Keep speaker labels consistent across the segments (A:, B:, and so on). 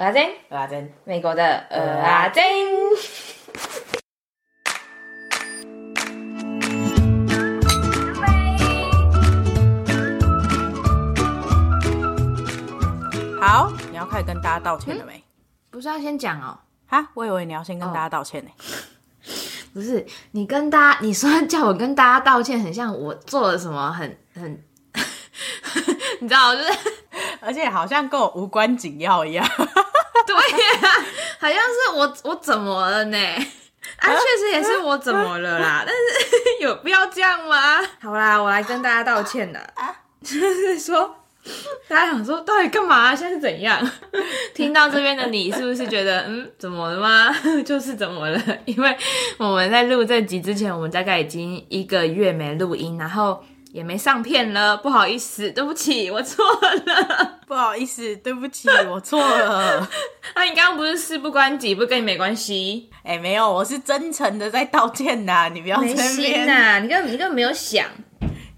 A: 蚵仔煎，
B: 蚵仔煎，
A: 美国的呃阿珍。
B: 好，你要开始跟大家道歉了没？嗯、
A: 不是要先讲哦。
B: 哈，我以为你要先跟大家道歉呢。
A: 哦、不是，你跟大家，你说叫我跟大家道歉，很像我做了什么很很，你知道，就是。
B: 而且好像跟我无关紧要一
A: 样，好像是我我怎么了呢？啊，确实也是我怎么了啦，但是 有必要这样吗？好啦，我来跟大家道歉啦。就是说，大家想说到底干嘛？现在是怎样？听到这边的你是不是觉得 嗯，怎么了吗？就是怎么了？因为我们在录这集之前，我们大概已经一个月没录音，然后。也没上片了，不好意思，对不起，我错了，
B: 不好意思，对不起，我错了。
A: 那、啊、你刚刚不是事不关己，不跟你没关系？
B: 哎、欸，没有，我是真诚的在道歉呐，你不要在那边。没心
A: 呐，你根本你根本没有想。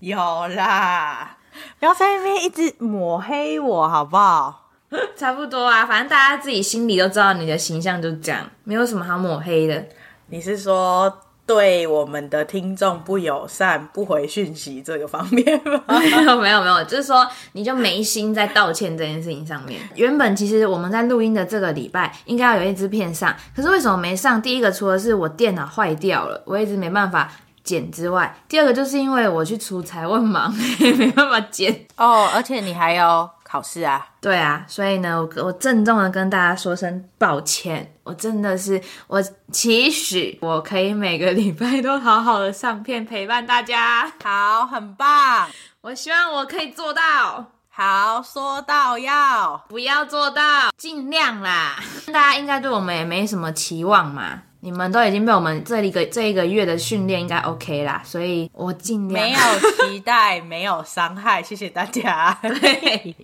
B: 有啦，不要在那边一直抹黑我，好不好？
A: 差不多啊，反正大家自己心里都知道你的形象就这样，没有什么好抹黑的。
B: 你是说？对我们的听众不友善、不回讯息这个方面吗？
A: 没有没有没有，就是说你就没心在道歉这件事情上面。原本其实我们在录音的这个礼拜应该要有一支片上，可是为什么没上？第一个除了是我电脑坏掉了，我一直没办法剪之外，第二个就是因为我去出差，我很忙，也 没办法剪
B: 哦。而且你还有考试啊？
A: 对啊，所以呢，我我郑重的跟大家说声抱歉。我真的是，我期许我可以每个礼拜都好好的上片陪伴大家。
B: 好，很棒。
A: 我希望我可以做到。
B: 好，说到要，
A: 不要做到，尽量啦。大家应该对我们也没什么期望嘛。你们都已经被我们这一个这一个月的训练应该 OK 啦，所以我尽量。
B: 没有期待，没有伤害，谢谢大家。
A: 对。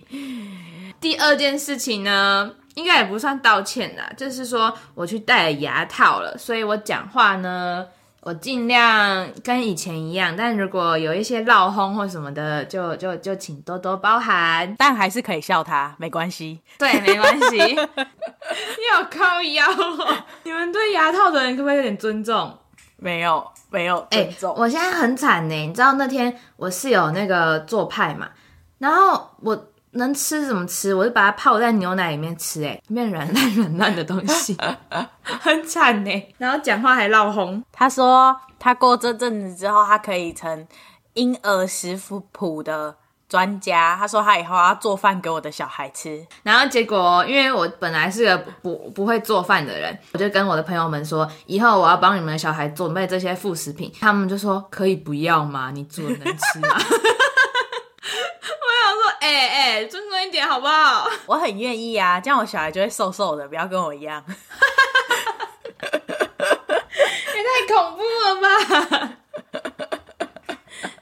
A: 第二件事情呢，应该也不算道歉啦，就是说我去戴了牙套了，所以我讲话呢，我尽量跟以前一样，但如果有一些闹哄或什么的，就就就请多多包涵，
B: 但还是可以笑他，没关系。
A: 对，没关系。你好靠腰哦，你们对牙套的人可不可以有点尊重？
B: 没有，没有尊重。
A: 欸，我现在很惨呢，你知道那天我室友那个做派嘛，然后我。能吃怎么吃？我就把它泡在牛奶里面吃，哎，面软烂软烂的东西，很惨呢。然后讲话还闹红。
B: 他说他过这阵子之后，他可以成婴儿食谱的专家。他说他以后要做饭给我的小孩吃。
A: 然后结果，因为我本来是个不不会做饭的人，我就跟我的朋友们说，以后我要帮你们的小孩准备这些副食品。他们就说可以不要吗？你做能吃吗？哎哎、欸欸，尊重一点好不好？
B: 我很愿意啊，这样我小孩就会瘦瘦的，不要跟我一样。
A: 也太恐怖了吧！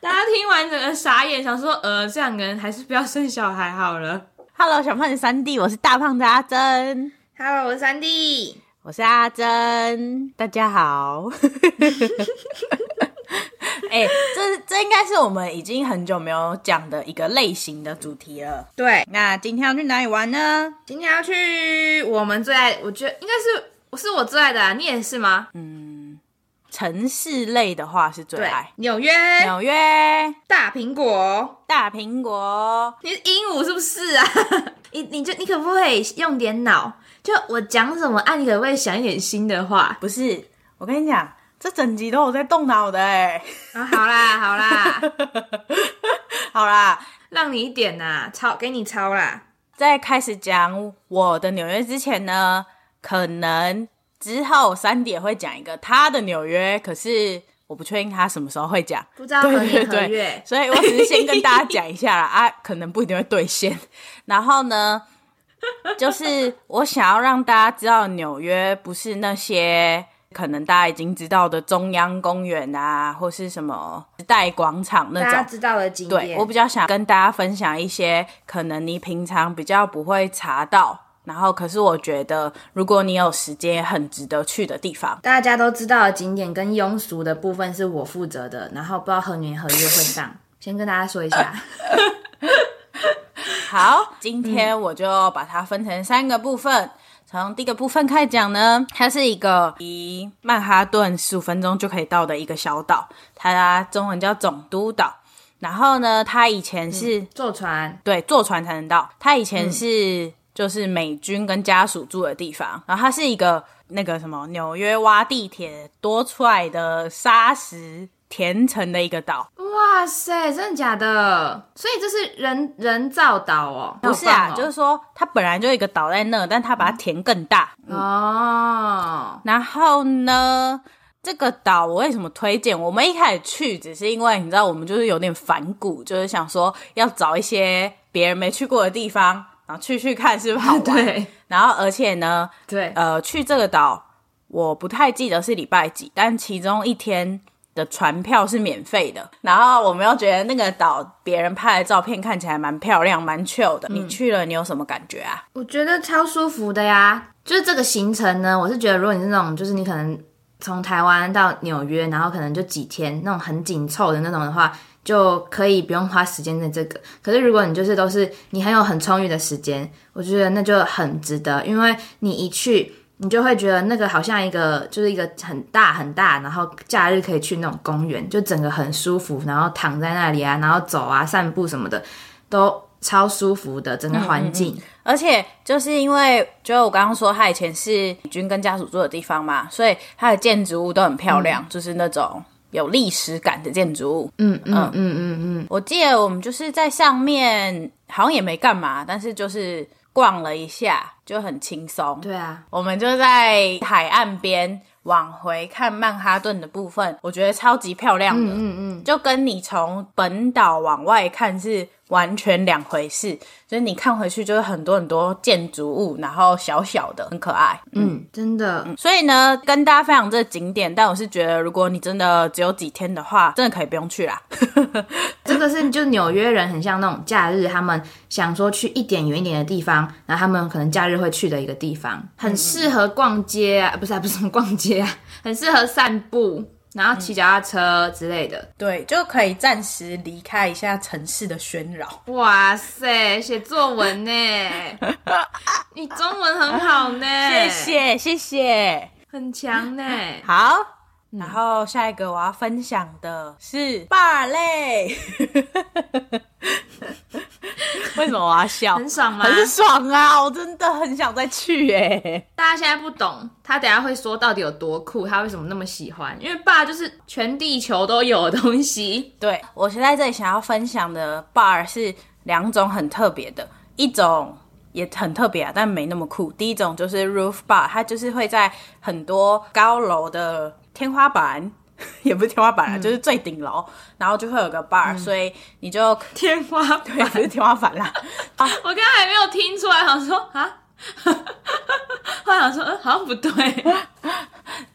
A: 大家听完整个傻眼，想说呃，这两个人还是不要生小孩好了。
B: Hello，小胖子三弟，我是大胖子阿珍。
A: Hello，我是三弟，
B: 我是阿珍，大家好。哎、欸，这这应该是我们已经很久没有讲的一个类型的主题了。
A: 对，
B: 那今天要去哪里玩呢？
A: 今天要去我们最爱，我觉得应该是是我最爱的啊。你也是吗？
B: 嗯，城市类的话是最爱。
A: 纽约，
B: 纽约，
A: 大苹果，
B: 大苹果。
A: 你是鹦鹉是不是啊？你你就你可不可以用点脑？就我讲什么，啊，你可不可以想一点新的话？
B: 不是，我跟你讲。这整集都有在动脑的哎、
A: 啊！好啦好啦
B: 好啦，
A: 让你一点呐，抄给你抄啦。
B: 在开始讲我的纽约之前呢，可能之后三点会讲一个他的纽约，可是我不确定他什么时候会讲，
A: 不知道何年何月，
B: 所以我只是先跟大家讲一下啦啊，可能不一定会兑现。然后呢，就是我想要让大家知道纽约不是那些。可能大家已经知道的中央公园啊，或是什么时代广场那种，大
A: 家知道的景点。
B: 对，我比较想跟大家分享一些可能你平常比较不会查到，然后可是我觉得如果你有时间很值得去的地方。
A: 大家都知道的景点跟庸俗的部分是我负责的，然后不知道何年何月会上，先跟大家说一下。
B: 好，今天我就把它分成三个部分。从第一个部分开始讲呢，它是一个离曼哈顿十五分钟就可以到的一个小岛，它中文叫总督岛。然后呢，它以前是、嗯、
A: 坐船，
B: 对，坐船才能到。它以前是就是美军跟家属住的地方，然后它是一个那个什么纽约挖地铁多出来的沙石填成的一个岛。
A: 哇塞，真的假的？所以这是人人造岛哦？
B: 不是啊，就是说它本来就一个岛在那，但它把它填更大。
A: 嗯、哦，
B: 然后呢？这个岛我为什么推荐？我们一开始去只是因为你知道，我们就是有点反骨，就是想说要找一些别人没去过的地方，然后去去看是不是好玩。
A: 对。
B: 然后而且呢，
A: 对，
B: 呃，去这个岛我不太记得是礼拜几，但其中一天的船票是免费的。然后我们又觉得那个岛别人拍的照片看起来蛮漂亮，蛮 chill 的。嗯。你去了，你有什么感觉啊？
A: 我觉得超舒服的呀。就是这个行程呢，我是觉得如果你是那种，就是你可能。从台湾到纽约，然后可能就几天，那种很紧凑的那种的话，就可以不用花时间在这个。可是如果你就是都是你很有很充裕的时间，我觉得那就很值得，因为你一去，你就会觉得那个好像一个就是一个很大很大，然后假日可以去那种公园，就整个很舒服，然后躺在那里啊，然后走啊、散步什么的，都超舒服的整个环境。嗯嗯嗯而且就是因为，就我刚刚说，他以前是军跟家属住的地方嘛，所以它的建筑物都很漂亮，嗯、就是那种有历史感的建筑物。嗯嗯嗯嗯嗯，嗯。我记得我们就是在上面，好像也没干嘛，但是就是逛了一下，就很轻松。对啊，
B: 我们就在海岸边。往回看曼哈顿的部分，我觉得超级漂亮的，嗯嗯嗯，就跟你从本岛往外看是完全两回事。所以你看回去就是很多很多建筑物，然后小小的，很可爱，
A: 嗯，嗯真的、
B: 嗯。所以呢，跟大家分享这个景点，但我是觉得，如果你真的只有几天的话，真的可以不用去啦。
A: 这个是就纽约人很像那种假日，他们想说去一点远一点的地方，然后他们可能假日会去的一个地方，很适合逛街啊，不是啊，不是什么逛街啊，很适合散步，然后骑脚踏车之类的，
B: 对，就可以暂时离开一下城市的喧扰。
A: 哇塞，写作文呢？你中文很好呢，
B: 谢谢谢谢，
A: 很强呢。
B: 好。然后下一个我要分享的是 bar 类，为什么我要笑？
A: 很爽吗？
B: 很爽啊！我真的很想再去耶。
A: 大家现在不懂，他等下会说到底有多酷，他为什么那么喜欢？因为 bar 就是全地球都有的东西。
B: 对，我现在这里想要分享的 bar 是两种很特别的，一种也很特别啊，但没那么酷。第一种就是 roof bar，它就是会在很多高楼的。天花板 也不是天花板啊，嗯、就是最顶楼，然后就会有个 bar，、嗯、所以你就
A: 天花板
B: 对，不是天花板啦。
A: 啊，我刚刚还没有听出来，好像说啊，后来想说，嗯，好像不对，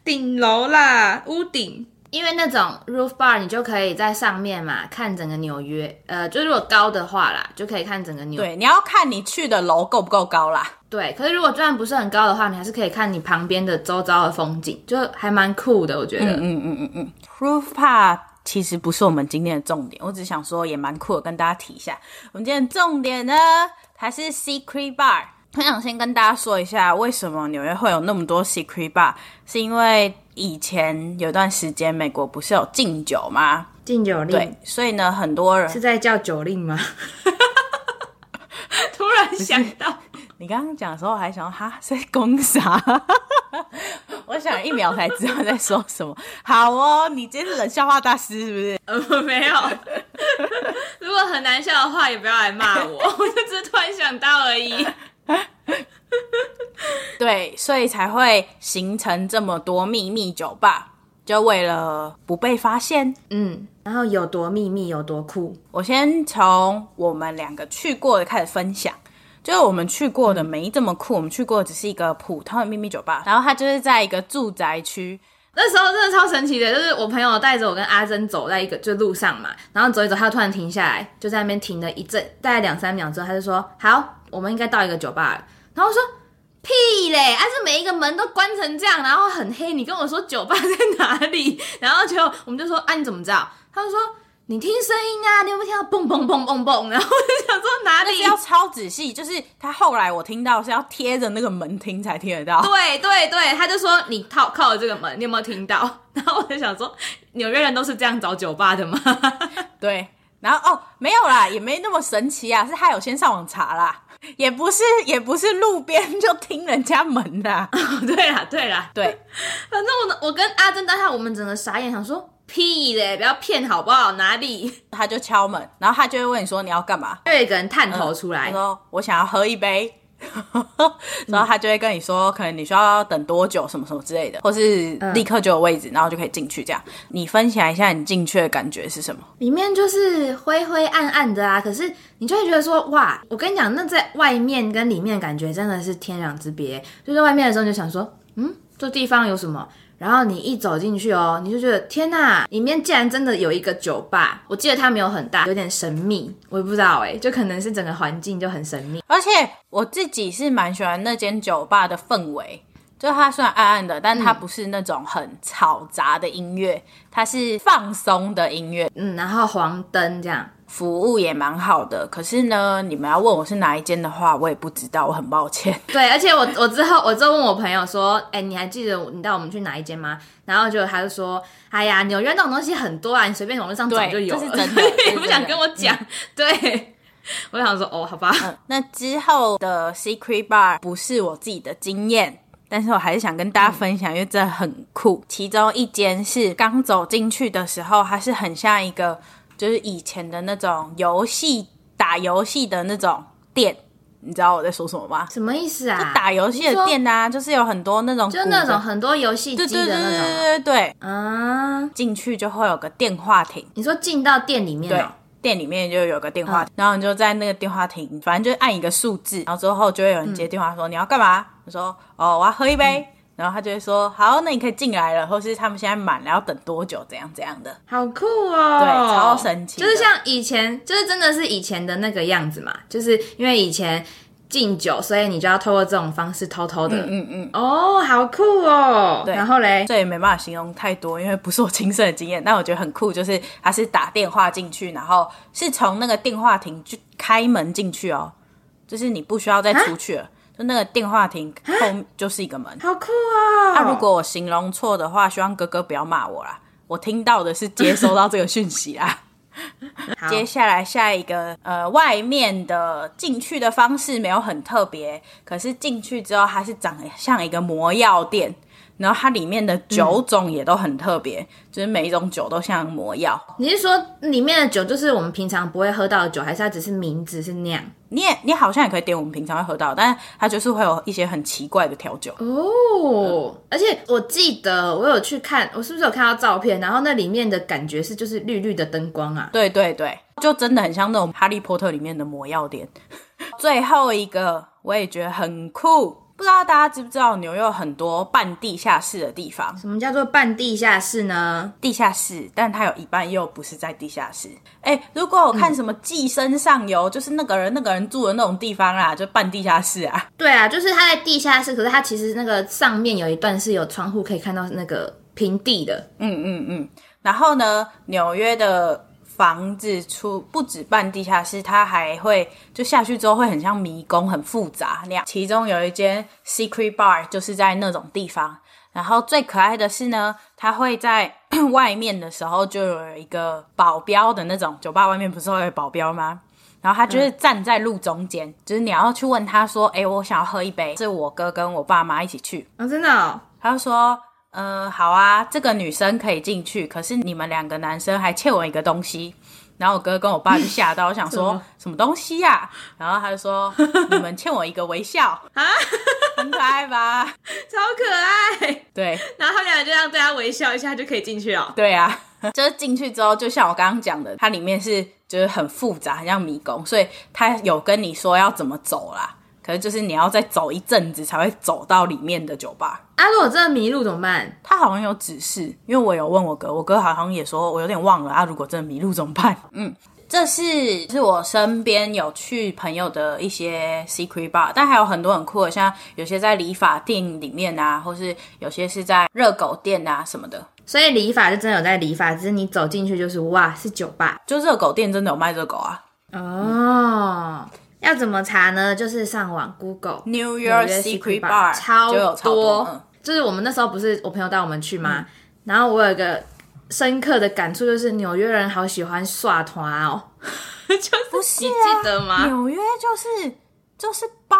A: 顶楼啦，屋顶。因为那种 roof bar，你就可以在上面嘛，看整个纽约。呃，就如果高的话啦，就可以看整个纽约。
B: 对，你要看你去的楼够不够高啦。
A: 对，可是如果就算不是很高的话，你还是可以看你旁边的周遭的风景，就还蛮酷的，我觉得。嗯嗯嗯嗯嗯。
B: roof bar 其实不是我们今天的重点，我只想说也蛮酷的，跟大家提一下。我们今天的重点呢，还是 secret bar。我想先跟大家说一下，为什么纽约会有那么多 secret bar，是因为。以前有段时间，美国不是有禁酒吗？
A: 禁酒令。
B: 对，所以呢，很多人
A: 是在叫酒令吗？突然想到，
B: 你刚刚讲的时候，还想说哈在攻啥？我想一秒才知道在说什么。好哦，你今天是冷笑话大师是不是？
A: 呃，没有。如果很难笑的话，也不要来骂我，我就只是突然想到而已。
B: 对，所以才会形成这么多秘密酒吧，就为了不被发现。
A: 嗯，然后有多秘密有多酷。
B: 我先从我们两个去过的开始分享，就是我们去过的没这么酷，我们去过的只是一个普通的秘密酒吧，然后它就是在一个住宅区。
A: 那时候真的超神奇的，就是我朋友带着我跟阿珍走在一个就路上嘛，然后走一走，他突然停下来，就在那边停了一阵，大概两三秒之后，他就说：“好，我们应该到一个酒吧了。”然后我说。屁嘞！啊，是每一个门都关成这样，然后很黑。你跟我说酒吧在哪里？然后就我们就说，啊，你怎么知道？他就说你听声音啊，你有没有听到嘣嘣嘣嘣嘣？然后我就想说哪里？
B: 是要超仔细，就是他后来我听到是要贴着那个门听才听得到。
A: 对对对，他就说你靠靠着这个门，你有没有听到？然后我就想说，纽约人都是这样找酒吧的吗？
B: 对，然后哦，没有啦，也没那么神奇啊，是他有先上网查啦，也不是也不是路边就听人家门的。
A: 对啦对啦，
B: 对，
A: 反正我我跟阿珍当下我们整个傻眼，想说。屁嘞！不要骗好不好？哪里？
B: 他就敲门，然后他就会问你说你要干嘛？
A: 就有一个人探头出来，
B: 嗯、说我想要喝一杯，然后他就会跟你说，可能你需要等多久，什么什么之类的，或是立刻就有位置，然后就可以进去。这样，你分享一下你进去的感觉是什么？
A: 里面就是灰灰暗暗的啊，可是你就会觉得说，哇！我跟你讲，那在外面跟里面感觉真的是天壤之别。就在外面的时候，你就想说，嗯，这地方有什么？然后你一走进去哦，你就觉得天呐，里面竟然真的有一个酒吧。我记得它没有很大，有点神秘，我也不知道哎，就可能是整个环境就很神秘。
B: 而且我自己是蛮喜欢那间酒吧的氛围，就它虽然暗暗的，但它不是那种很嘈杂的音乐，它是放松的音乐。
A: 嗯，然后黄灯这样。
B: 服务也蛮好的，可是呢，你们要问我是哪一间的话，我也不知道，我很抱歉。
A: 对，而且我我之后我就问我朋友说，哎、欸，你还记得你带我们去哪一间吗？然后就他就说，哎呀，纽约那种东西很多啊，你随便网络上找就有了。这是真的，你不想跟我讲。嗯、对，我想说，哦，好吧。
B: 嗯、那之后的 Secret Bar 不是我自己的经验，但是我还是想跟大家分享，嗯、因为这很酷。其中一间是刚走进去的时候，它是很像一个。就是以前的那种游戏打游戏的那种店，你知道我在说什么吗？
A: 什么意思啊？
B: 就打游戏的店啊，就是有很多那种，
A: 就那种很多游戏机的那种。对对对对
B: 对。啊，进去就会有个电话亭。
A: 你说进到店里面？
B: 对，店里面就有个电话亭，然后你就在那个电话亭，反正就按一个数字，然后之后就会有人接电话说你要干嘛？我说哦，我要喝一杯。然后他就会说：“好，那你可以进来了，或是他们现在满了，要等多久？怎样怎样的？
A: 好酷哦！
B: 对，超神奇，
A: 就是像以前，就是真的是以前的那个样子嘛。就是因为以前敬酒，所以你就要透过这种方式偷偷的。嗯嗯嗯。哦，好酷哦！
B: 对，
A: 然后嘞，
B: 这也没办法形容太多，因为不是我亲身的经验。但我觉得很酷，就是他是打电话进去，然后是从那个电话亭就开门进去哦，就是你不需要再出去了。”就那个电话亭后就是一个门，
A: 好酷啊！
B: 那如果我形容错的话，希望哥哥不要骂我啦。我听到的是接收到这个讯息 啦。接下来下一个，呃，外面的进去的方式没有很特别，可是进去之后它是长得像一个魔药店。然后它里面的酒种也都很特别，嗯、就是每一种酒都像魔药。
A: 你是说里面的酒就是我们平常不会喝到的酒，还是它只是名字是那样？
B: 你也你好像也可以点我们平常会喝到，但是它就是会有一些很奇怪的调酒
A: 哦。嗯、而且我记得我有去看，我是不是有看到照片？然后那里面的感觉是就是绿绿的灯光啊。
B: 对对对，就真的很像那种哈利波特里面的魔药店。最后一个我也觉得很酷。不知道大家知不知道纽约有很多半地下室的地方？
A: 什么叫做半地下室呢？
B: 地下室，但它有一半又不是在地下室。哎，如果我看什么《寄生上游》，嗯，就是那个人那个人住的那种地方啊，就半地下室啊。
A: 对啊，就是他在地下室，可是他其实那个上面有一段是有窗户可以看到那个平地的。
B: 嗯嗯嗯。然后呢，纽约的。房子出不止半地下室，它还会就下去之后会很像迷宫，很复杂那样。其中有一间 secret bar 就是在那种地方。然后最可爱的是呢，它会在 外面的时候就有一个保镖的那种酒吧外面不是会有保镖吗？然后他就是站在路中间，嗯、就是你要去问他说：“哎，我想要喝一杯。”是我哥跟我爸妈一起去
A: 啊、哦，真的、哦。
B: 他就说。嗯、呃，好啊，这个女生可以进去，可是你们两个男生还欠我一个东西。然后我哥跟我爸就吓到，我想 说什么东西呀、啊？然后他就说你们欠我一个微笑啊，很可爱吧？
A: 超可爱。
B: 对，
A: 然后他们俩就这样对他微笑一下就可以进去了。
B: 对啊，就是进去之后，就像我刚刚讲的，它里面是就是很复杂，很像迷宫，所以他有跟你说要怎么走啦。可是就是你要再走一阵子才会走到里面的酒吧。
A: 啊，如果真的迷路怎么办？
B: 他好像有指示，因为我有问我哥，我哥好像也说，我有点忘了啊。如果真的迷路怎么办？嗯，这是是我身边有去朋友的一些 secret bar，但还有很多很酷的，像有些在理发店里面啊，或是有些是在热狗店啊什么的。
A: 所以理发就真的有在理发，只是你走进去就是哇，是酒吧，
B: 就热狗店真的有卖热狗啊。
A: 哦，要怎么查呢？就是上网 Google
B: New York Secret Bar，
A: 超多，
B: 超多嗯、
A: 就是我们那时候不是我朋友带我们去吗？嗯、然后我有一个深刻的感触，就是纽约人好喜欢耍团哦，就是
B: 不是、啊、
A: 你记得吗？
B: 纽约就是就是八。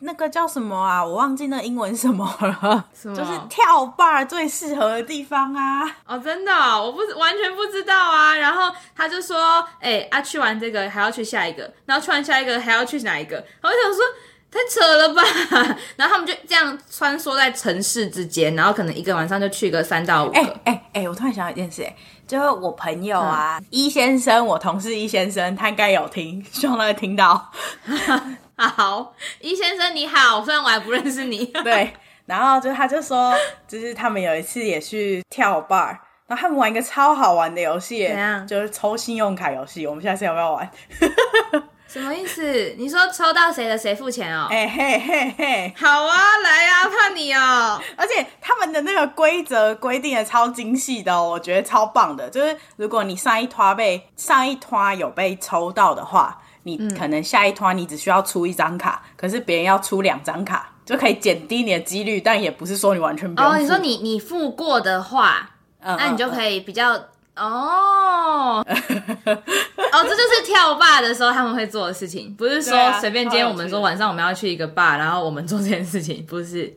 B: 那个叫什么啊？我忘记那英文什么了。什么？就是跳 bar 最适合的地方啊！
A: 哦，真的、哦，我不完全不知道啊。然后他就说：“哎、欸，啊，去完这个还要去下一个，然后去完下一个还要去哪一个？”我想说太扯了吧。然后他们就这样穿梭在城市之间，然后可能一个晚上就去个三到五个。
B: 哎哎哎，我突然想到一件事、欸，哎，就是我朋友啊，一、嗯、先生，我同事一先生，他应该有听，希望他会听到。
A: 好，易先生你好，虽然我还不认识你。
B: 对，然后就他就说，就是他们有一次也去跳 bar，然后他们玩一个超好玩的游戏，怎样？就是抽信用卡游戏。我们下次要不要玩？
A: 什么意思？你说抽到谁的谁付钱哦？
B: 哎嘿嘿嘿，
A: 好啊，来啊，怕你哦。
B: 而且他们的那个规则规定的超精细的哦，我觉得超棒的。就是如果你上一摊被上一摊有被抽到的话。你可能下一摊你只需要出一张卡，嗯、可是别人要出两张卡，就可以减低你的几率，但也不是说你完全不用。
A: 哦，你说你你付过的话，嗯、那你就可以比较、嗯、哦 哦，这就是跳坝的时候他们会做的事情，不是说随便今天我们说晚上我们要去一个坝，然后我们做这件事情，不是，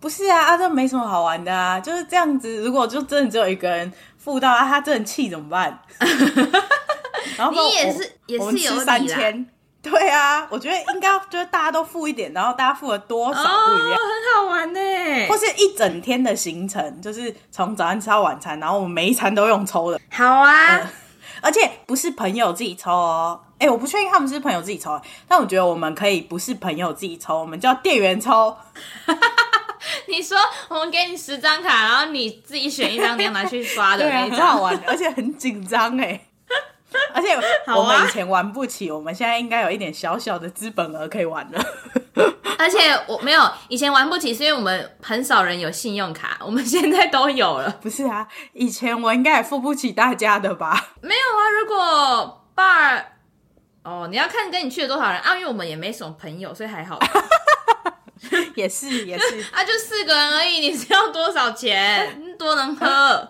B: 不是啊，啊，这没什么好玩的啊，就是这样子。如果就真的只有一个人付到啊，他真的气怎么办？然后
A: 你也是，也是有
B: 三千，对啊，我觉得应该就是大家都付一点，然后大家付了多少不一样，
A: 哦、很好玩呢。
B: 或是一整天的行程，就是从早上吃到晚餐，然后我们每一餐都用抽的，
A: 好啊、嗯。
B: 而且不是朋友自己抽哦，哎，我不确定他们是朋友自己抽，但我觉得我们可以不是朋友自己抽，我们叫店员抽。
A: 你说我们给你十张卡，然后你自己选一张，你要拿去刷的 那种，
B: 很好玩，而且很紧张哎。而且我们以前玩不起，啊、我们现在应该有一点小小的资本额可以玩了。
A: 而且我没有以前玩不起，是因为我们很少人有信用卡，我们现在都有了。
B: 不是啊，以前我应该也付不起大家的吧？
A: 没有啊，如果 bar 哦，你要看跟你去了多少人啊，因为我们也没什么朋友，所以还好。
B: 也是也是
A: 啊，就四个人而已，你是要多少钱？多能喝？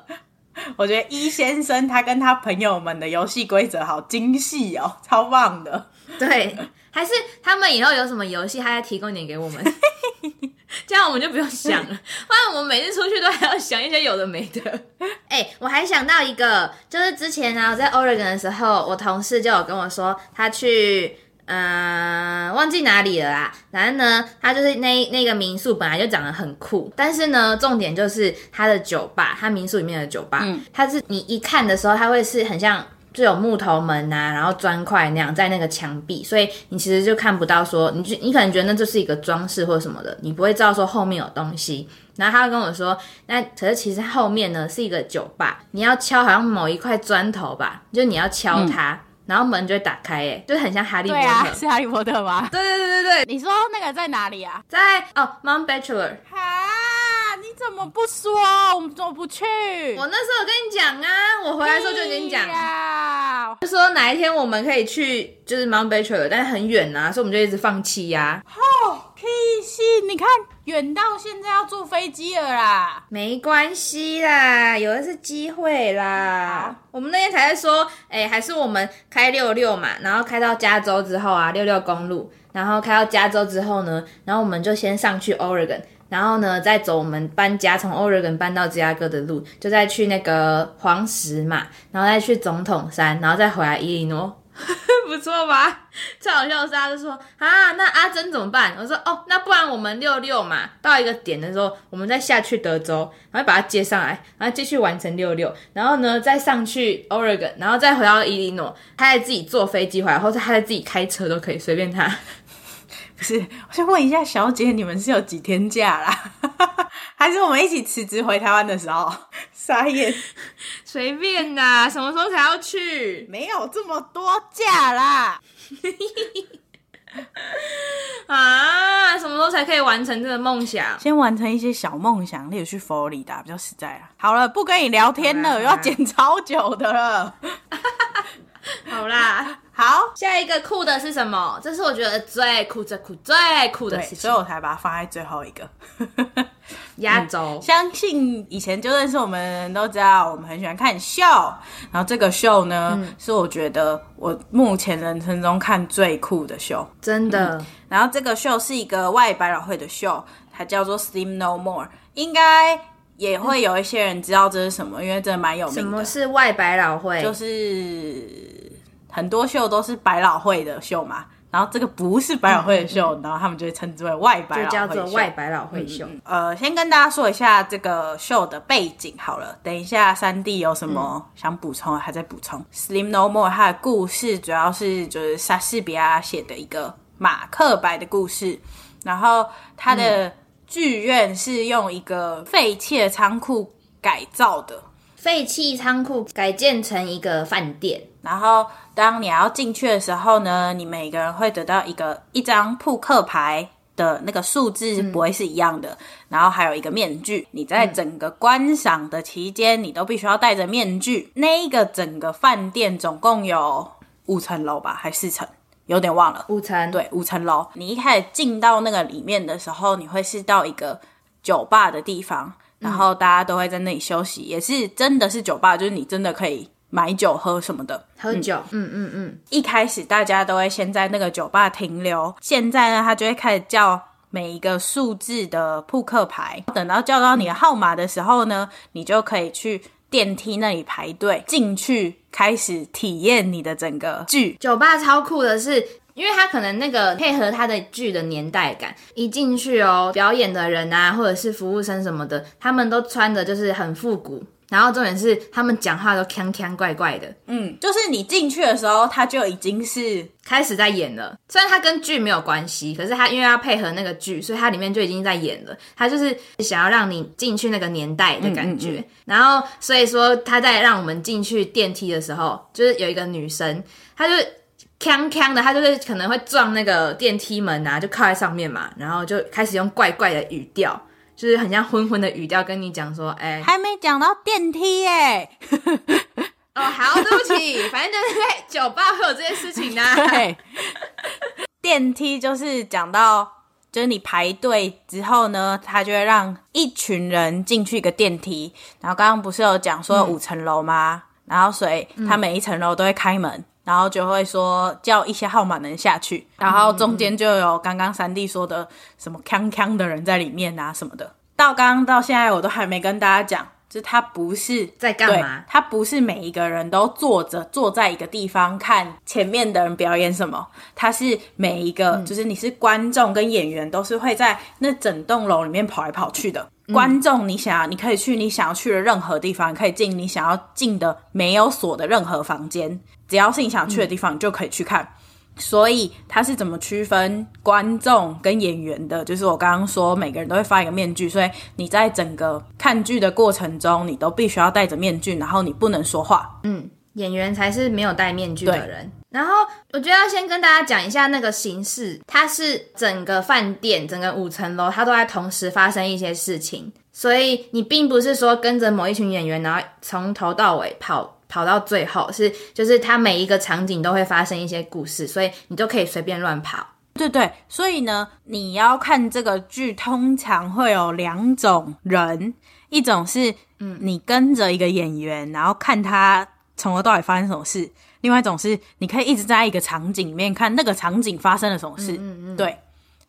B: 我觉得一先生他跟他朋友们的游戏规则好精细哦，超棒的。
A: 对，还是他们以后有什么游戏，他再提供点给我们，这样我们就不用想了。不然我们每次出去都还要想一些有的没的。哎、欸，我还想到一个，就是之前呢，我在 Oregon 的时候，我同事就有跟我说，他去。嗯，忘记哪里了啦。反正呢，它就是那那个民宿本来就长得很酷，但是呢，重点就是它的酒吧，它民宿里面的酒吧，嗯，它是你一看的时候，它会是很像就有木头门呐、啊，然后砖块那样在那个墙壁，所以你其实就看不到说，你就你可能觉得那就是一个装饰或者什么的，你不会知道说后面有东西。然后他会跟我说，那可是其实后面呢是一个酒吧，你要敲好像某一块砖头吧，就你要敲它。嗯然后门就会打开，哎，就是很像哈利波特。对啊，
B: 是哈利波特吗？
A: 对对对对对。
B: 你说那个在哪里啊？
A: 在哦，Mount Bachelor。
B: 哈，你怎么不说？我们怎么不去？
A: 我那时候跟你讲啊，我回来的时候就跟你讲，啊就说哪一天我们可以去，就是 Mount Bachelor，但是很远啊，所以我们就一直放弃呀、
B: 你看。远到现在要坐飞机了啦，
A: 没关系啦，有的是机会啦。我们那天才在说，哎、欸，还是我们开六六嘛，然后开到加州之后啊，六六公路，然后开到加州之后呢，然后我们就先上去 Oregon，然后呢再走我们搬家从 Oregon 搬到芝加哥的路，就再去那个黄石嘛，然后再去总统山，然后再回来伊利诺。不错吧？最好笑的是，他就说啊，那阿珍怎么办？我说哦，那不然我们六六嘛，到一个点的时候，我们再下去德州，然后把它接上来，然后继续完成六六，然后呢再上去 Oregon，然后再回到伊利诺，他再自己坐飞机回来，或者他再自己开车都可以，随便他。
B: 不是，我想问一下小姐，你们是有几天假啦？还是我们一起辞职回台湾的时候？傻眼，
A: 随便啦，什么时候才要去？
B: 没有这么多假啦。
A: 啊，什么时候才可以完成这个梦想？
B: 先完成一些小梦想，例如去佛罗里达比较实在啊。好了，不跟你聊天了，又要剪超久的了。
A: 好啦，
B: 好，
A: 下一个酷的是什么？这是我觉得最酷、最酷、最酷的事情，
B: 所以我才把它放在最后一个。
A: 压轴、嗯，
B: 相信以前就认识我们都知道，我们很喜欢看秀。然后这个秀呢，嗯、是我觉得我目前人生中看最酷的秀，
A: 真的、嗯。
B: 然后这个秀是一个外百老汇的秀，它叫做 Steam No More，应该也会有一些人知道这是什么，嗯、因为真的蛮有名的。
A: 什么是外百老汇？
B: 就是很多秀都是百老汇的秀嘛。然后这个不是百老汇的秀，然后他们就会称之为外百老汇秀，
A: 就叫做外百老汇秀。
B: 嗯。呃，先跟大家说一下这个秀的背景好了，等一下三弟有什么想补充，还在补充。嗯、Sleep No More 它的故事主要是就是莎士比亚写的一个马克白的故事，然后它的剧院是用一个废弃的仓库改造的。
A: 废弃仓库改建成一个饭店，
B: 然后当你要进去的时候呢，你每个人会得到一个一张扑克牌的那个数字不会是一样的，嗯、然后还有一个面具。你在整个观赏的期间，你都必须要戴着面具。嗯、那一个整个饭店总共有五层楼吧，还四层？有点忘了。
A: 五层，
B: 对，五层楼。你一开始进到那个里面的时候，你会是到一个酒吧的地方。然后大家都会在那里休息，嗯、也是真的是酒吧，就是你真的可以买酒喝什么的，
A: 喝酒。嗯嗯嗯。嗯嗯
B: 一开始大家都会先在那个酒吧停留，现在呢，他就会开始叫每一个数字的扑克牌，等到叫到你的号码的时候呢，你就可以去电梯那里排队进去，开始体验你的整个剧。
A: 酒吧超酷的是。因为他可能那个配合他的剧的年代感，一进去哦，表演的人啊，或者是服务生什么的，他们都穿的就是很复古，然后重点是他们讲话都腔腔怪怪的，
B: 嗯，就是你进去的时候，他就已经是
A: 开始在演了。虽然他跟剧没有关系，可是他因为要配合那个剧，所以他里面就已经在演了。他就是想要让你进去那个年代的感觉，嗯嗯嗯，然后所以说他在让我们进去电梯的时候，就是有一个女生，她就。锵锵的，他就是可能会撞那个电梯门啊，就靠在上面嘛，然后就开始用怪怪的语调，就是很像昏昏的语调跟你讲说，哎、欸，
B: 还没讲到电梯耶。
A: 哦，好，对不起，反正就是在酒吧会有这些事情呢、啊。
B: 对，电梯就是讲到，就是你排队之后呢，他就会让一群人进去一个电梯，然后刚刚不是有讲说有五层楼吗？嗯、然后所以他每一层楼都会开门。然后就会说叫一些号码能下去，然后中间就有刚刚三弟说的什么锵锵的人在里面啊什么的。到刚刚到现在我都还没跟大家讲，就是他不是
A: 在干嘛？
B: 他不是每一个人都坐着坐在一个地方看前面的人表演什么，他是每一个、嗯、就是你是观众跟演员都是会在那整栋楼里面跑来跑去的。观众你想你可以去你想要去的任何地方，可以进你想要进的没有锁的任何房间。只要是你想去的地方，你就可以去看。所以他是怎么区分观众跟演员的？就是我刚刚说，每个人都会发一个面具，所以你在整个看剧的过程中，你都必须要戴着面具，然后你不能说话。
A: 嗯，演员才是没有戴面具的人。然后我觉得要先跟大家讲一下那个形式，它是整个饭店、整个五层楼，它都在同时发生一些事情，所以你并不是说跟着某一群演员，然后从头到尾跑。跑到最后是，就是它每一个场景都会发生一些故事，所以你都可以随便乱跑。
B: 对对，所以呢，你要看这个剧，通常会有两种人，一种是，嗯，你跟着一个演员，然后看他从头到尾发生什么事；另外一种是，你可以一直在一个场景里面看那个场景发生了什么事。嗯嗯，嗯。对。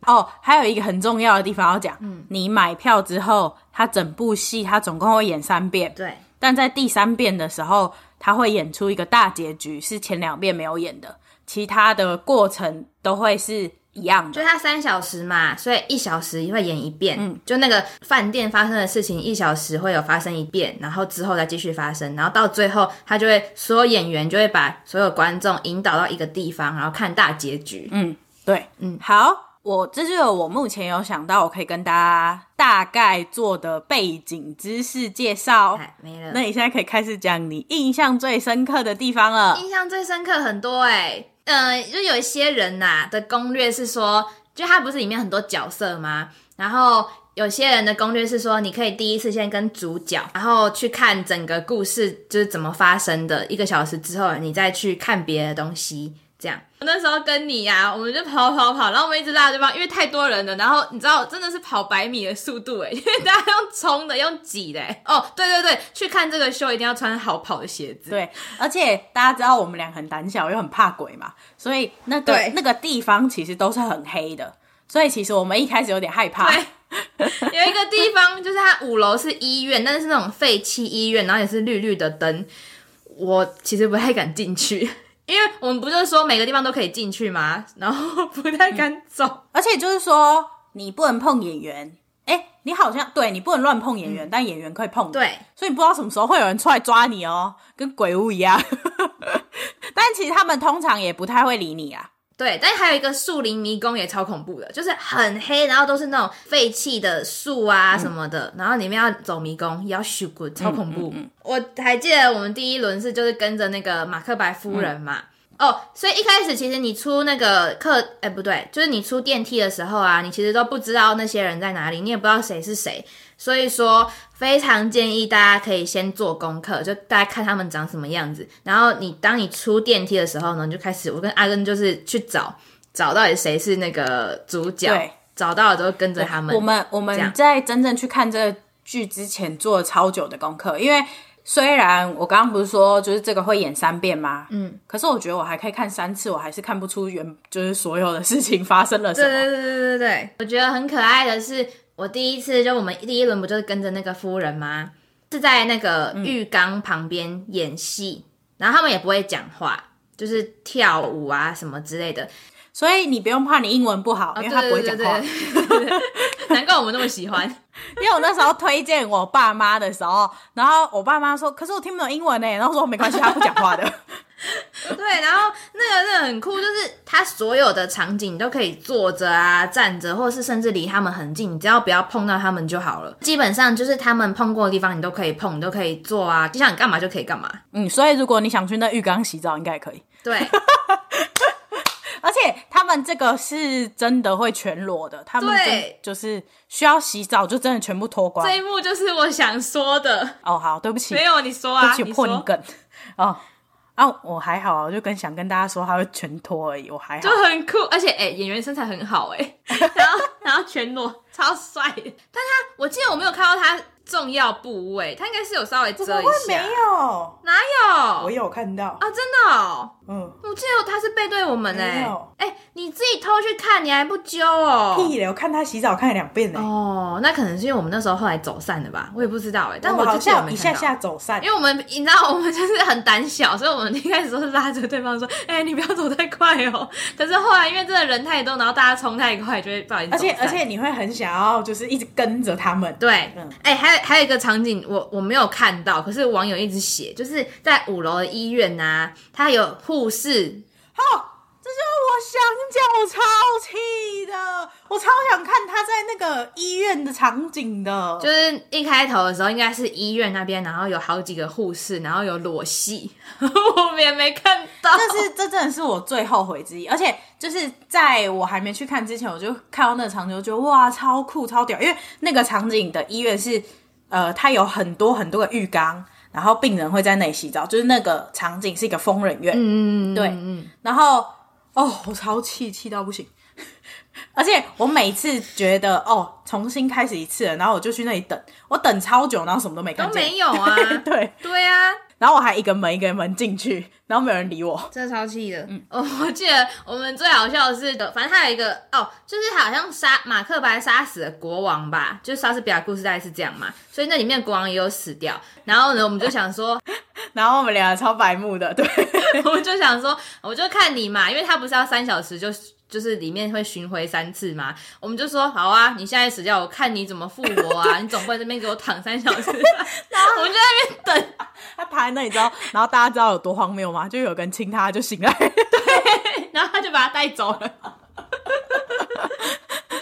B: 哦，还有一个很重要的地方要讲，嗯，你买票之后，他整部戏他总共会演三遍。
A: 对。
B: 但在第三遍的时候，他会演出一个大结局，是前两遍没有演的，其他的过程都会是一样的。
A: 就他三小时嘛，所以一小时会演一遍。嗯，就那个饭店发生的事情，一小时会有发生一遍，然后之后再继续发生，然后到最后他就会所有演员就会把所有观众引导到一个地方，然后看大结局。
B: 嗯，对，嗯，好。我这就是我目前有想到，我可以跟大家大概做的背景知识介绍。
A: 没了，
B: 那你现在可以开始讲你印象最深刻的地方了。
A: 印象最深刻很多哎、欸，嗯，就有一些人呐、的攻略是说，就他不是里面很多角色吗？然后有些人的攻略是说，你可以第一次先跟主角，然后去看整个故事就是怎么发生的，一个小时之后你再去看别的东西。这样，那时候跟你呀、啊，我们就跑跑跑，然后我们一直拉对方，因为太多人了。然后你知道，真的是跑百米的速度诶，因为大家用冲的，用挤的。哦，对对对，去看这个秀一定要穿好跑的鞋子。
B: 对，而且大家知道我们俩很胆小又很怕鬼嘛，所以那个那个地方其实都是很黑的，所以其实我们一开始有点害怕。
A: 有一个地方就是它五楼是医院，但是是那种废弃医院，然后也是绿绿的灯，我其实不太敢进去。因为我们不是说每个地方都可以进去吗？然后不太敢走，嗯、
B: 而且就是说你不能碰演员。哎，你好像对你不能乱碰演员，嗯、但演员可以碰。
A: 对，
B: 所以你不知道什么时候会有人出来抓你哦，跟鬼屋一样。但其实他们通常也不太会理你啊。
A: 对，但还有一个树林迷宫也超恐怖的，就是很黑，然后都是那种废弃的树啊什么的，嗯、然后里面要走迷宫，也要修过，超恐怖。我还记得我们第一轮是就是跟着那个马克白夫人嘛，嗯、哦，所以一开始其实你出那个客，哎不对，就是你出电梯的时候啊，你其实都不知道那些人在哪里，你也不知道谁是谁。所以说，非常建议大家可以先做功课，就大家看他们长什么样子。然后你当你出电梯的时候呢，你就开始，我跟阿根就是去找，找到底谁是那个主角，找到了之后跟着他们。
B: 我们我们在真正去看这个剧之前做了超久的功课，因为虽然我刚刚不是说就是这个会演三遍吗？嗯，可是我觉得我还可以看三次，我还是看不出原就是所有的事情发生了什么。
A: 对对对对对对，我觉得很可爱的是。我第一次就我们第一轮不就是跟着那个夫人吗？是在那个浴缸旁边演戏，嗯、然后他们也不会讲话，就是跳舞啊什么之类的，
B: 所以你不用怕你英文不好，因为他不会讲话。
A: 难怪我们那么喜欢，
B: 因为我那时候推荐我爸妈的时候，然后我爸妈说：“可是我听不懂英文呢。”然后说：“没关系，他不讲话的。”
A: 对，然后那个那个很酷，就是他所有的场景都可以坐着啊、站着，或是甚至离他们很近，你只要不要碰到他们就好了。基本上就是他们碰过的地方，你都可以碰，你都可以坐啊，就想干嘛就可以干嘛。
B: 嗯，所以如果你想去那浴缸洗澡，应该也可以。
A: 对，
B: 而且他们这个是真的会全裸的，他们对就是需要洗澡就真的全部脱光。
A: 这一幕就是我想说的。
B: 哦，好，对不起，
A: 没有你说啊，
B: 对不起，破你梗哦。啊，我还好，我就跟想跟大家说，他会全脱而已，我还好，
A: 就很酷，而且哎、欸，演员身材很好哎，然后然后全裸，超帅。但他，我记得我没有看到他。重要部位，他应该是有稍微遮一下。
B: 没有？
A: 哪有？
B: 我有看到啊，
A: 真的哦。嗯，我记得他是背对我们呢。哎，你自己偷去看，你还不揪哦？
B: 屁嘞！我看他洗澡看了两遍呢。
A: 哦，那可能是因为我们那时候后来走散了吧？我也不知道哎。但我好像
B: 一下下走散，
A: 因为我们你知道我们就是很胆小，所以我们一开始都是拉着对方说：“哎，你不要走太快哦。”可是后来因为真的人太多，然后大家冲太快，就会不好意思。
B: 而且而且你会很想要就是一直跟着他们。
A: 对，嗯，哎，还还有一个场景，我我没有看到，可是网友一直写，就是在五楼的医院呐、啊，他有护士。
B: 哦，这就是我想讲，我超气的，我超想看他在那个医院的场景的。
A: 就是一开头的时候，应该是医院那边，然后有好几个护士，然后有裸戏，我们也没看到。
B: 但是这真的是我最后悔之一，而且就是在我还没去看之前，我就看到那个场景，我觉得哇，超酷超屌，因为那个场景的医院是。呃，它有很多很多个浴缸，然后病人会在那里洗澡，就是那个场景是一个疯人院，嗯嗯对，嗯，然后哦，我超气，气到不行，而且我每次觉得哦，重新开始一次了，然后我就去那里等，我等超久，然后什么都没看见，
A: 都没有啊，
B: 对 对，
A: 对啊。
B: 然后我还一个门一个门进去，然后没有人理我，
A: 真的超气的。嗯，我我记得我们最好笑的是的，反正他有一个哦，就是好像杀马克白杀死了国王吧，就是莎士比亚故事大概是这样嘛，所以那里面国王也有死掉。然后呢，我们就想说，
B: 然后我们两个超白目的，对，
A: 我们就想说，我就看你嘛，因为他不是要三小时就。就是里面会巡回三次嘛，我们就说好啊，你现在死掉，我看你怎么复活啊！你总不会这边给我躺三小时，然后我们就在那边等，
B: 他躺在那里，你知道，然后大家知道有多荒谬吗？就有个人亲他，就醒来，
A: 对，然后他就把他带走了。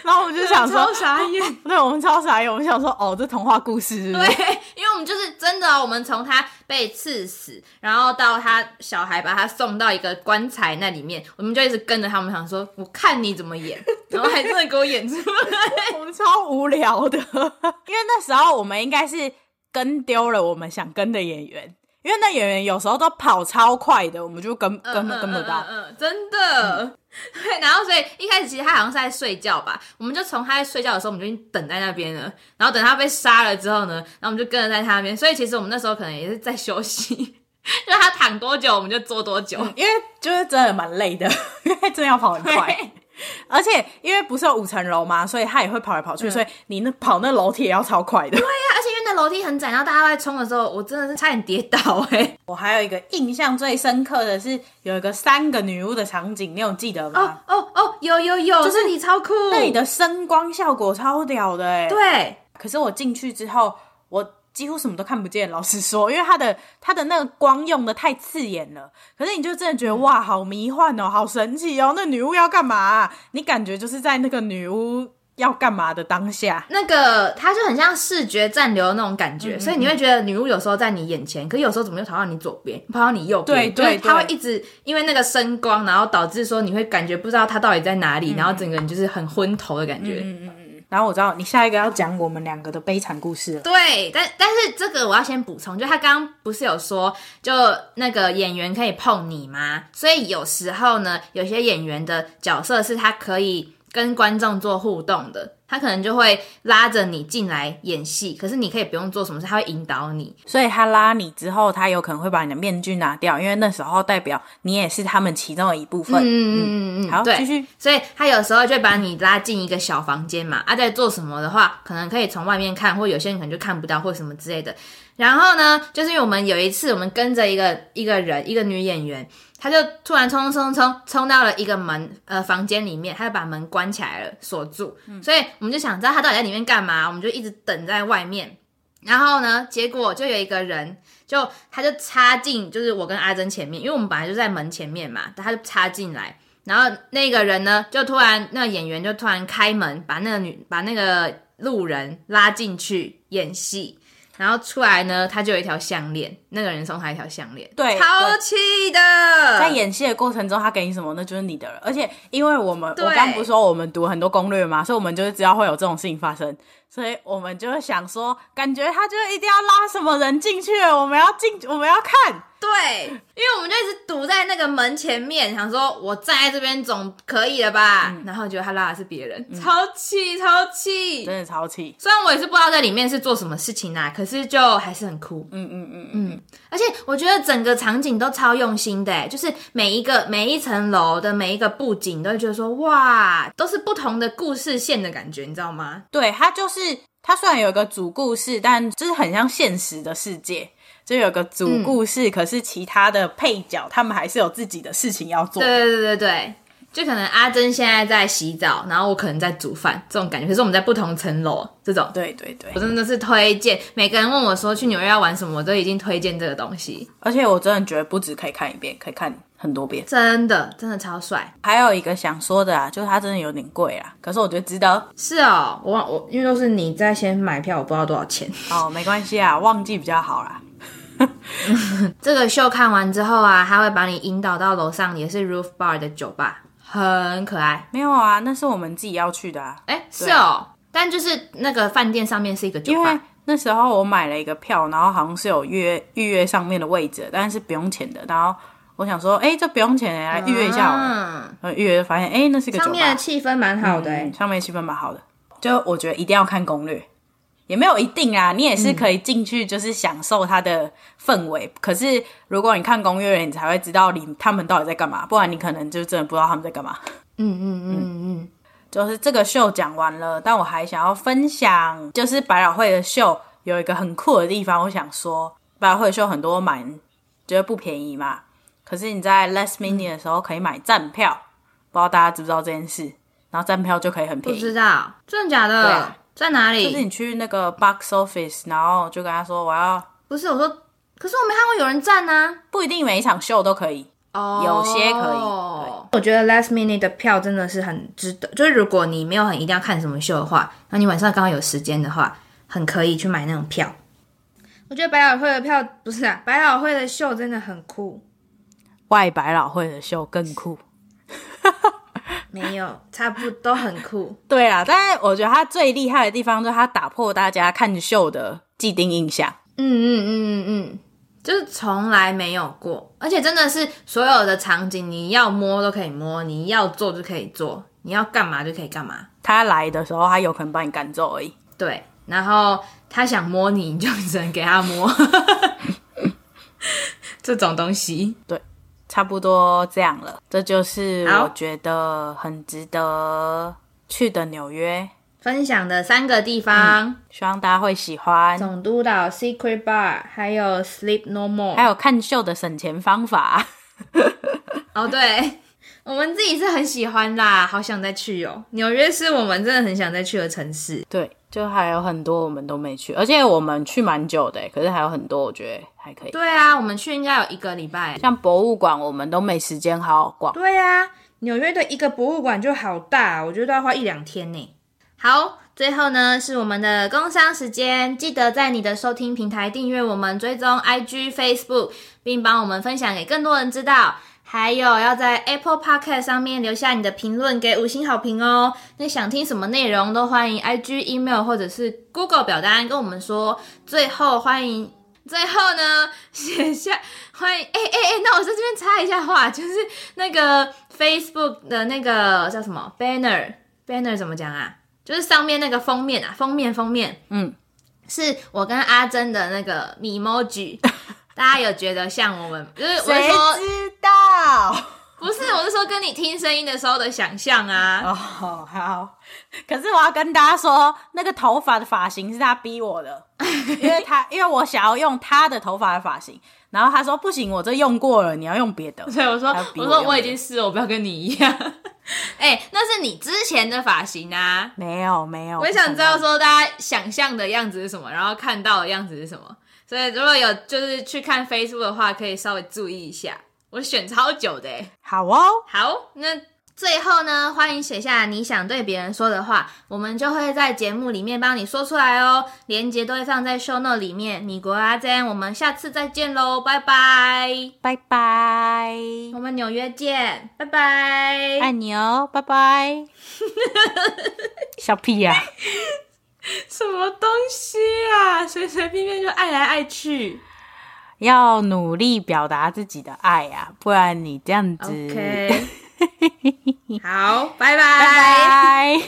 B: 然后我们就想说，
A: 超傻眼，
B: 对，我们超傻眼，我们想说，哦，这童话故事是不是？
A: 对，我们就是真的，我们从他被刺死，然后到他小孩把他送到一个棺材那里面，我们就一直跟着他们，想说，我看你怎么演，然后还真的给我演出来，
B: 我们超无聊的，因为那时候我们应该是跟丢了我们想跟的演员。因为那演员有时候都跑超快的，我们就跟根本跟不到。
A: 嗯，嗯，嗯，真的。嗯、对，然后所以一开始其实他好像是在睡觉吧，我们就从他在睡觉的时候，我们就已经等在那边了。然后等他被杀了之后呢，然后我们就跟着在他那边。所以其实我们那时候可能也是在休息，就是他躺多久我们就坐多久，
B: 因为就是真的蛮累的，因为真的要跑很快。而且因为不是有五层楼嘛，所以他也会跑来跑去，嗯、所以你那跑那楼梯也要超快的。
A: 对呀、啊，而且因为那楼梯很窄，然后大家在冲的时候，我真的是差点跌倒哎、欸。
B: 我还有一个印象最深刻的是有一个三个女巫的场景，你有记得吗？
A: 哦哦哦，有有有，就是你超酷，
B: 那里的声光效果超屌的哎。
A: 对，
B: 可是我进去之后，我。几乎什么都看不见，老实说，因为它的它的那个光用的太刺眼了。可是你就真的觉得哇，好迷幻哦，好神奇哦！那女巫要干嘛啊？你感觉就是在那个女巫要干嘛的当下，
A: 那个它就很像视觉暂留的那种感觉，嗯嗯，所以你会觉得女巫有时候在你眼前，可有时候怎么又跑到你左边，跑到你右边？
B: 对对，
A: 它会一直因为那个声光，然后导致说你会感觉不知道它到底在哪里，嗯、然后整个人就是很昏头的感觉。嗯嗯。
B: 然后我知道你下一个要讲我们两个的悲惨故事了。
A: 对，但但是这个我要先补充，就他刚刚不是有说，就那个演员可以碰你吗？所以有时候呢，有些演员的角色是他可以跟观众做互动的。他可能就会拉着你进来演戏，可是你可以不用做什么事，他会引导你。
B: 所以他拉你之后，他有可能会把你的面具拿掉，因为那时候代表你也是他们其中的一部分。嗯嗯嗯
A: 嗯，好，继续。所以他有时候就把你拉进一个小房间嘛，啊，在做什么的话，可能可以从外面看，或有些人可能就看不到，或什么之类的。然后呢，就是因为我们有一次，我们跟着一个一个人，一个女演员。她就突然冲冲冲冲冲到了一个门呃房间里面，她就把门关起来了，锁住。嗯、所以我们就想知道她到底在里面干嘛，我们就一直等在外面。然后呢，结果就有一个人，就他就插进，就是我跟阿珍前面，因为我们本来就在门前面嘛，他就插进来。然后那个人呢，就突然那个演员就突然开门，把那个女把那个路人拉进去演戏。然后出来呢，他就有一条项链，那个人送他一条项链，
B: 对，
A: 超气的。
B: 在演戏的过程中，他给你什么，那就是你的了。而且，因为我们，我刚不是说我们读很多攻略嘛，所以我们就是知道会有这种事情发生，所以我们就会想说，感觉他就一定要拉什么人进去，我们要进，我们要看。
A: 对，因为我们就一直堵在那个门前面，想说我站在这边总可以了吧？嗯、然后结果他拉的是别人，嗯、超气，超气，
B: 真的超气。
A: 虽然我也是不知道在里面是做什么事情啊，可是就还是很酷。嗯嗯嗯嗯。而且我觉得整个场景都超用心的，就是每一个每一层楼的每一个布景，都会觉得说哇，都是不同的故事线的感觉，你知道吗？
B: 对，它就是它虽然有一个主故事，但就是很像现实的世界。就有个主故事，嗯、可是其他的配角他们还是有自己的事情要做。
A: 对对对对对，就可能阿珍现在在洗澡，然后我可能在煮饭，这种感觉。可是我们在不同层楼，这种。
B: 对对对，
A: 我真的是推荐。每个人问我说去纽约要玩什么，我都已经推荐这个东西。
B: 而且我真的觉得不止可以看一遍，可以看很多遍。
A: 真的真的超帅。
B: 还有一个想说的啊，就是它真的有点贵啊，可是我觉得值得。
A: 是哦，我我因为都是你在先买票，我不知道多少钱。
B: 哦，没关系啊，忘记比较好啦。
A: 这个秀看完之后啊，他会把你引导到楼上，也是 Roof Bar 的酒吧，很可爱。
B: 没有啊，那是我们自己要去的啊。
A: 哎，是哦，但就是那个饭店上面是一个酒吧。
B: 因为那时候我买了一个票，然后好像是有预预约上面的位置，但是不用钱的。然后我想说，哎，这不用钱，来预约一下。嗯，预约发现，哎，那是个酒吧。
A: 上面的气氛蛮好的，
B: 嗯，上面的气氛蛮好的。就我觉得一定要看攻略。也没有一定啊，你也是可以进去，就是享受它的氛围。嗯、可是如果你看攻略，你才会知道你他们到底在干嘛，不然你可能就真的不知道他们在干嘛。嗯嗯嗯嗯嗯，就是这个秀讲完了，但我还想要分享，就是百老汇的秀有一个很酷的地方，我想说，百老汇的秀很多蛮觉得不便宜嘛，可是你在 last minute 的时候可以买站票，嗯、不知道大家知不知道这件事？然后站票就可以很便宜，
A: 不知道真的假的？在哪里？
B: 就是你去那个 box office，然后就跟他说我要。
A: 不是我说，可是我没看过有人站啊。
B: 不一定每一场秀都可以哦，有些可以。对，
A: 我觉得 last minute 的票真的是很值得。就是如果你没有很一定要看什么秀的话，那你晚上刚好有时间的话，很可以去买那种票。我觉得百老汇的票不是啊，百老汇的秀真的很酷。
B: 外百老汇的秀更酷。
A: 没有，差不多都很酷。
B: 对啊，但是我觉得他最厉害的地方就是他打破大家看秀的既定印象。
A: 嗯嗯嗯嗯嗯，就是从来没有过，而且真的是所有的场景，你要摸都可以摸，你要做就可以做，你要干嘛就可以干嘛。
B: 他来的时候，他有可能把你赶走而已。
A: 对，然后他想摸你，你就只能给他摸。这种东西，
B: 对。差不多这样了，这就是我觉得很值得去的纽约
A: 分享的三个地方，
B: 嗯，希望大家会喜欢。
A: 总督岛 Secret Bar，还有 Sleep No More，
B: 还有看秀的省钱方法。
A: 哦，对，我们自己是很喜欢啦，好想再去哦。纽约是我们真的很想再去的城市。
B: 对。就还有很多我们都没去，而且我们去蛮久的，可是还有很多我觉得还可以。
A: 对啊，我们去应该有一个礼拜。
B: 像博物馆，我们都没时间好好逛。
A: 对啊，纽约的一个博物馆就好大，我觉得都要花一两天呢。好，最后呢是我们的工商时间，记得在你的收听平台订阅我们，追踪 IG、Facebook，并帮我们分享给更多人知道。还有要在 Apple Podcast 上面留下你的评论，给五星好评哦。那想听什么内容都欢迎 IG、Email 或者是 Google 表单跟我们说。最后欢迎，最后呢 写下欢迎，哎哎哎，那我在这边插一下话，就是那个 Facebook 的那个叫什么 Banner，Banner 怎么讲啊？就是上面那个封面啊，封面封面，嗯，是我跟阿珍的那个 Memoji。大家有觉得像我们？就是我
B: 说知道？
A: 不是，我是说跟你听声音的时候的想象啊。
B: 哦，好。可是我要跟大家说，那个头发的发型是他逼我的，因为他因为我想要用他的头发的发型，然后他说不行，我这用过了，你要用别的。
A: 所以我说，我，我说我已经试了，我不要跟你一样。哎、欸，那是你之前的发型啊。
B: 没有，没有。
A: 我也想知道说大家想象的样子是什么，然后看到的样子是什么。所以如果有就是去看 Facebook 的话，可以稍微注意一下。我选超久的，
B: 好哦。
A: 好，那最后呢，欢迎写下你想对别人说的话，我们就会在节目里面帮你说出来哦。连接都会放在 Show Note 里面。米国阿珍，我们下次再见喽，拜拜，
B: 拜拜，
A: 我们纽约见，拜拜，
B: 爱你哦，拜拜，小屁呀、啊。
A: 什么东西啊？随随便便就爱来爱去，
B: 要努力表达自己的爱啊，不然你这样子。
A: 好，拜拜。
B: 拜拜。